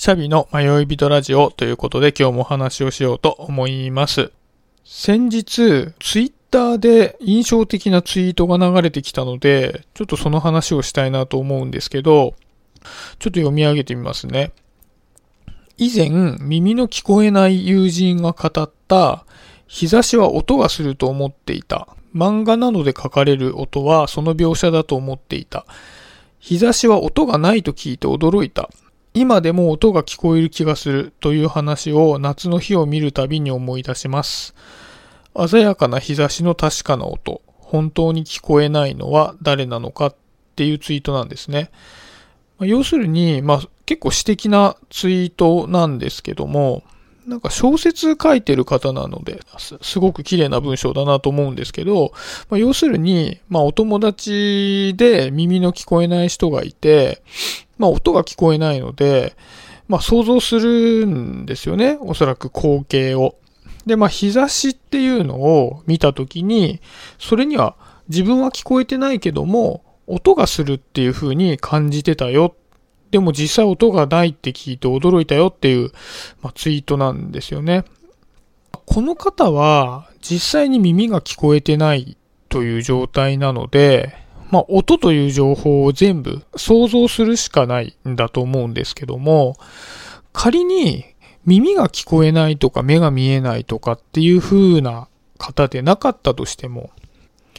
シャビの迷い人ラジオということで今日もお話をしようと思います。先日、ツイッターで印象的なツイートが流れてきたので、ちょっとその話をしたいなと思うんですけど、ちょっと読み上げてみますね。以前、耳の聞こえない友人が語った、日差しは音がすると思っていた。漫画などで書かれる音はその描写だと思っていた。日差しは音がないと聞いて驚いた。今でも音が聞こえる気がするという話を夏の日を見るたびに思い出します。鮮やかな日差しの確かな音。本当に聞こえないのは誰なのかっていうツイートなんですね。要するに、まあ結構私的なツイートなんですけども、なんか小説書いてる方なので、すごく綺麗な文章だなと思うんですけど、まあ、要するに、まあお友達で耳の聞こえない人がいて、まあ音が聞こえないので、まあ想像するんですよね。おそらく光景を。で、まあ日差しっていうのを見たときに、それには自分は聞こえてないけども、音がするっていう風に感じてたよ。でも実際音がないって聞いて驚いたよっていう、まあ、ツイートなんですよね。この方は実際に耳が聞こえてないという状態なので、まあ、音という情報を全部想像するしかないんだと思うんですけども、仮に耳が聞こえないとか目が見えないとかっていう風な方でなかったとしても、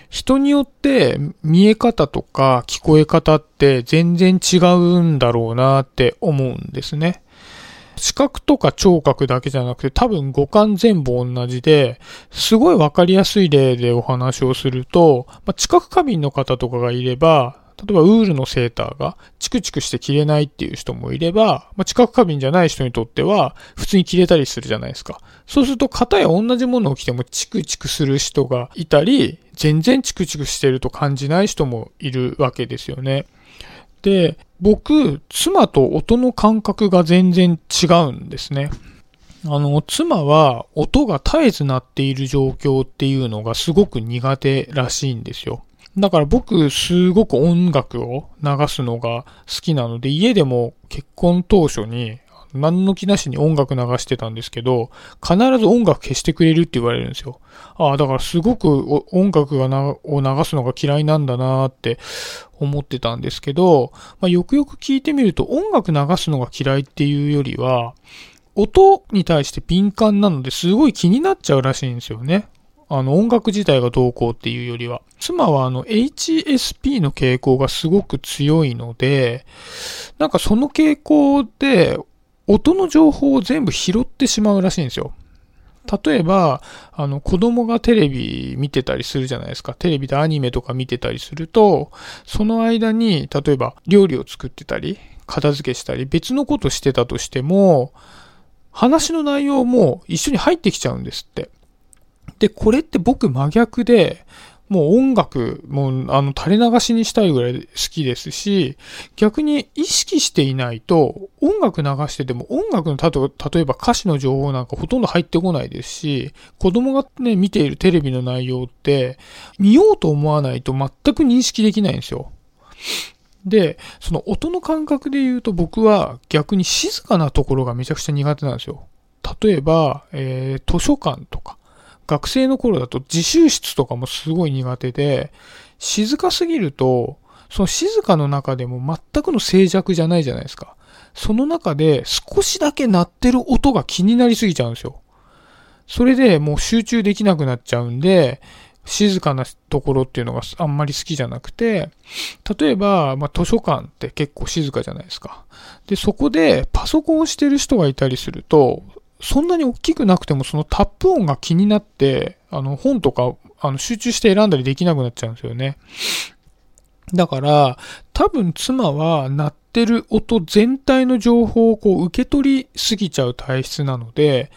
人によって見え方とか聞こえ方って全然違うんだろうなって思うんですね。視覚とか聴覚だけじゃなくて多分五感全部同じで、すごいわかりやすい例でお話をすると、まあ、知覚過敏の方とかがいれば、例えばウールのセーターがチクチクして着れないっていう人もいれば、まあ、知覚過敏じゃない人にとっては普通に着れたりするじゃないですか。そうすると型や同じものを着てもチクチクする人がいたり、全然チクチクしてると感じない人もいるわけですよね。で、僕、妻と音の感覚が全然違うんですね。あの、妻は音が絶えず鳴っている状況っていうのがすごく苦手らしいんですよ。だから僕、すごく音楽を流すのが好きなので、家でも結婚当初に何の気なしに音楽流してたんですけど、必ず音楽消してくれるって言われるんですよ。ああ、だからすごく音楽がなを流すのが嫌いなんだなって思ってたんですけど、まあ、よくよく聞いてみると音楽流すのが嫌いっていうよりは、音に対して敏感なのですごい気になっちゃうらしいんですよね。あの音楽自体がどうこうっていうよりは。妻はあの HSP の傾向がすごく強いので、なんかその傾向で音の情報を全部拾ってしまうらしいんですよ。例えば、あの、子供がテレビ見てたりするじゃないですか。テレビでアニメとか見てたりすると、その間に、例えば料理を作ってたり、片付けしたり、別のことしてたとしても、話の内容も一緒に入ってきちゃうんですって。で、これって僕真逆で、もう音楽、もうあの垂れ流しにしたいぐらい好きですし、逆に意識していないと、音楽流してても音楽の、例えば歌詞の情報なんかほとんど入ってこないですし、子供がね、見ているテレビの内容って、見ようと思わないと全く認識できないんですよ。で、その音の感覚で言うと僕は逆に静かなところがめちゃくちゃ苦手なんですよ。例えば、えー、図書館とか、学生の頃だと自習室とかもすごい苦手で、静かすぎると、その静かの中でも全くの静寂じゃないじゃないですか。その中で少しだけ鳴ってる音が気になりすぎちゃうんですよ。それでもう集中できなくなっちゃうんで、静かなところっていうのがあんまり好きじゃなくて、例えば、まあ、図書館って結構静かじゃないですか。で、そこでパソコンをしてる人がいたりすると、そんなに大きくなくてもそのタップ音が気になって、あの本とかあの集中して選んだりできなくなっちゃうんですよね。だから、多分妻は鳴ってる音全体の情報をこう受け取りすぎちゃう体質なので、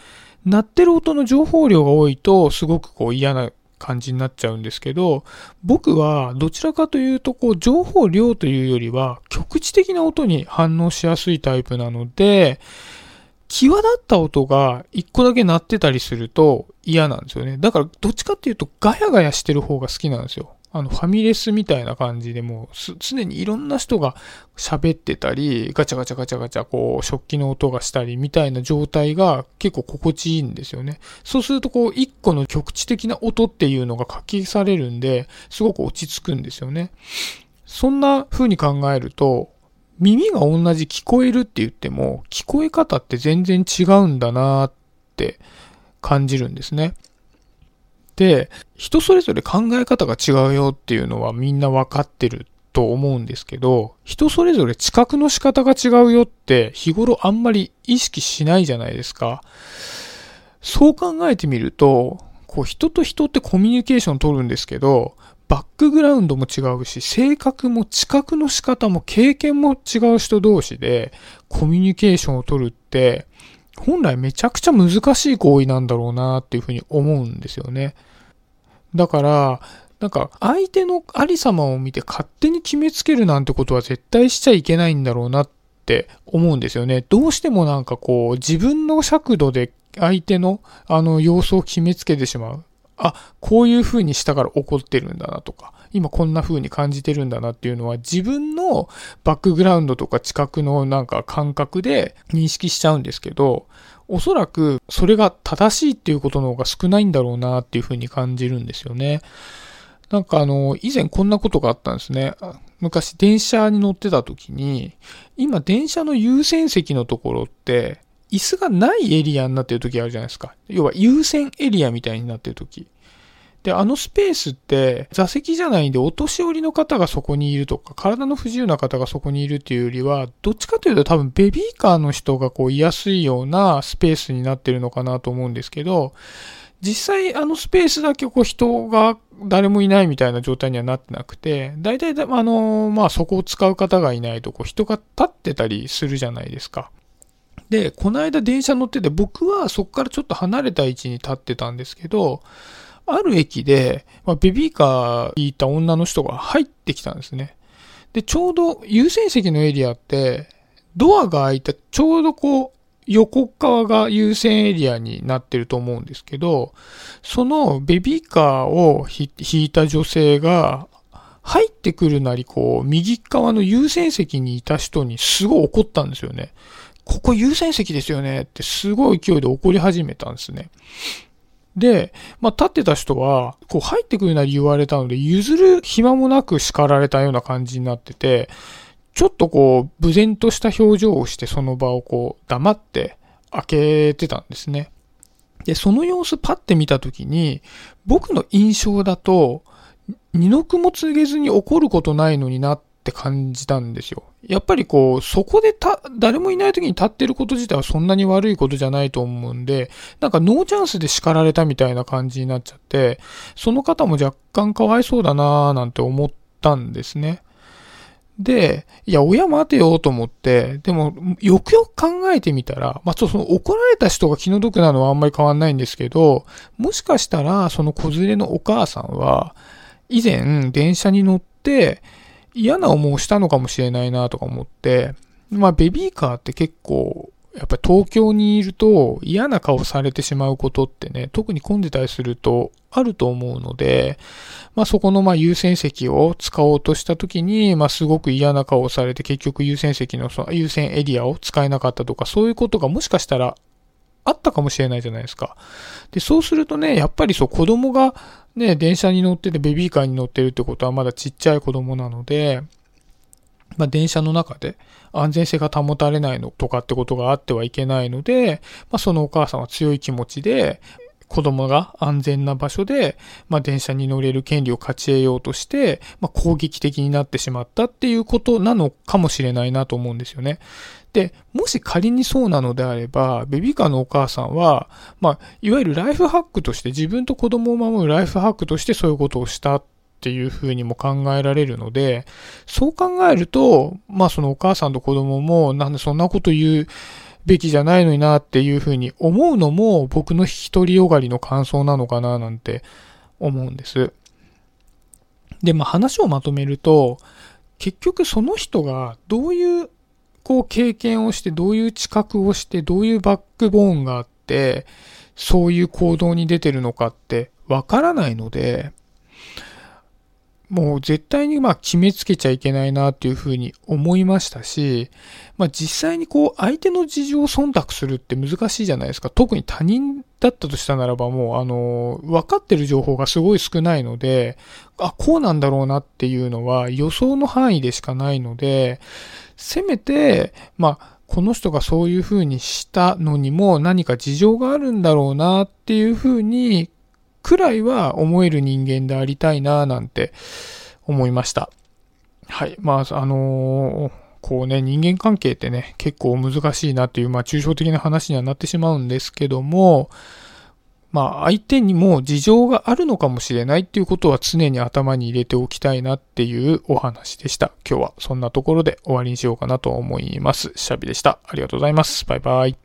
鳴ってる音の情報量が多いとすごくこう嫌な感じになっちゃうんですけど、僕はどちらかというとこう情報量というよりは局地的な音に反応しやすいタイプなので、際立った音が一個だけ鳴ってたりすると嫌なんですよね。だからどっちかっていうとガヤガヤしてる方が好きなんですよ。あの、ファミレスみたいな感じでもう、常にいろんな人が喋ってたり、ガチャガチャガチャガチャ、こう、食器の音がしたりみたいな状態が結構心地いいんですよね。そうすると、こう、一個の局地的な音っていうのが書きされるんで、すごく落ち着くんですよね。そんな風に考えると、耳が同じ聞こえるって言っても、聞こえ方って全然違うんだなって感じるんですね。で、人それぞれ考え方が違うよっていうのはみんなわかってると思うんですけど、人それぞれ知覚の仕方が違うよって日頃あんまり意識しないじゃないですか。そう考えてみると、こう人と人ってコミュニケーション取るんですけど、バックグラウンドも違うし、性格も知覚の仕方も経験も違う人同士でコミュニケーションを取るって、本来めちゃくちゃ難しい行為なんだろうなっていうふうに思うんですよね。だから、なんか相手のありさまを見て勝手に決めつけるなんてことは絶対しちゃいけないんだろうなって思うんですよね。どうしてもなんかこう自分の尺度で相手のあの様子を決めつけてしまう。あ、こういう風にしたから怒ってるんだなとか、今こんな風に感じてるんだなっていうのは自分のバックグラウンドとか知覚のなんか感覚で認識しちゃうんですけど、おそらくそれが正しいっていうことの方が少ないんだろうなっていう風に感じるんですよね。なんかあの、以前こんなことがあったんですね。昔電車に乗ってた時に、今電車の優先席のところって、椅子がないエリアになってる時あるじゃないですか。要は優先エリアみたいになってる時。で、あのスペースって座席じゃないんでお年寄りの方がそこにいるとか、体の不自由な方がそこにいるっていうよりは、どっちかというと多分ベビーカーの人がこう居やすいようなスペースになってるのかなと思うんですけど、実際あのスペースだけこう人が誰もいないみたいな状態にはなってなくて、大体あの、まあそこを使う方がいないとこう人が立ってたりするじゃないですか。で、この間電車乗ってて僕はそこからちょっと離れた位置に立ってたんですけど、ある駅で、まあ、ベビーカーにいた女の人が入ってきたんですね。で、ちょうど優先席のエリアって、ドアが開いた、ちょうどこう、横側が優先エリアになってると思うんですけど、そのベビーカーを引いた女性が、入ってくるなり、こう、右側の優先席にいた人にすごい怒ったんですよね。ここ優先席ですよねってすごい勢いで怒り始めたんですね。で、まあ、立ってた人は、こう入ってくるなり言われたので、譲る暇もなく叱られたような感じになってて、ちょっとこう、無然とした表情をしてその場をこう、黙って開けてたんですね。で、その様子パッて見たときに、僕の印象だと、二の句も告げずに怒ることないのになっって感じたんですよ。やっぱりこう、そこでた、誰もいない時に立ってること自体はそんなに悪いことじゃないと思うんで、なんかノーチャンスで叱られたみたいな感じになっちゃって、その方も若干かわいそうだなぁなんて思ったんですね。で、いや、親待てよと思って、でも、よくよく考えてみたら、まあ、その怒られた人が気の毒なのはあんまり変わんないんですけど、もしかしたら、その子連れのお母さんは、以前、電車に乗って、嫌な思いをしたのかもしれないなとか思って、まあベビーカーって結構、やっぱり東京にいると嫌な顔されてしまうことってね、特に混んでたりするとあると思うので、まあそこのまあ優先席を使おうとした時に、まあすごく嫌な顔をされて結局優先席のその優先エリアを使えなかったとかそういうことがもしかしたらあったかもしれないじゃないですか。で、そうするとね、やっぱりそう子供がね、電車に乗っててベビーカーに乗ってるってことはまだちっちゃい子供なので、まあ、電車の中で安全性が保たれないのとかってことがあってはいけないので、まあ、そのお母さんは強い気持ちで、子供が安全な場所で、まあ、電車に乗れる権利を勝ち得ようとして、まあ、攻撃的になってしまったっていうことなのかもしれないなと思うんですよね。で、もし仮にそうなのであれば、ベビーカーのお母さんは、まあ、いわゆるライフハックとして、自分と子供を守るライフハックとしてそういうことをしたっていうふうにも考えられるので、そう考えると、まあそのお母さんと子供も、なんでそんなこと言うべきじゃないのになっていうふうに思うのも僕の独りよがりの感想なのかななんて思うんです。で、まあ話をまとめると、結局その人がどういうこう経験をして、どういう知覚をして、どういうバックボーンがあって、そういう行動に出てるのかってわからないので、もう絶対にまあ決めつけちゃいけないなっていうふうに思いましたし、まあ実際にこう相手の事情を忖度するって難しいじゃないですか。特に他人だったとしたならばもうあの、分かってる情報がすごい少ないので、あ、こうなんだろうなっていうのは予想の範囲でしかないので、せめて、まあ、この人がそういうふうにしたのにも何か事情があるんだろうなっていうふうにくらいは思える人間でありたいななんて思いました。はい。まあ、あのー、こうね、人間関係ってね、結構難しいなっていう、まあ、抽象的な話にはなってしまうんですけども、まあ、相手にも事情があるのかもしれないっていうことは常に頭に入れておきたいなっていうお話でした。今日はそんなところで終わりにしようかなと思います。シャビでした。ありがとうございます。バイバイ。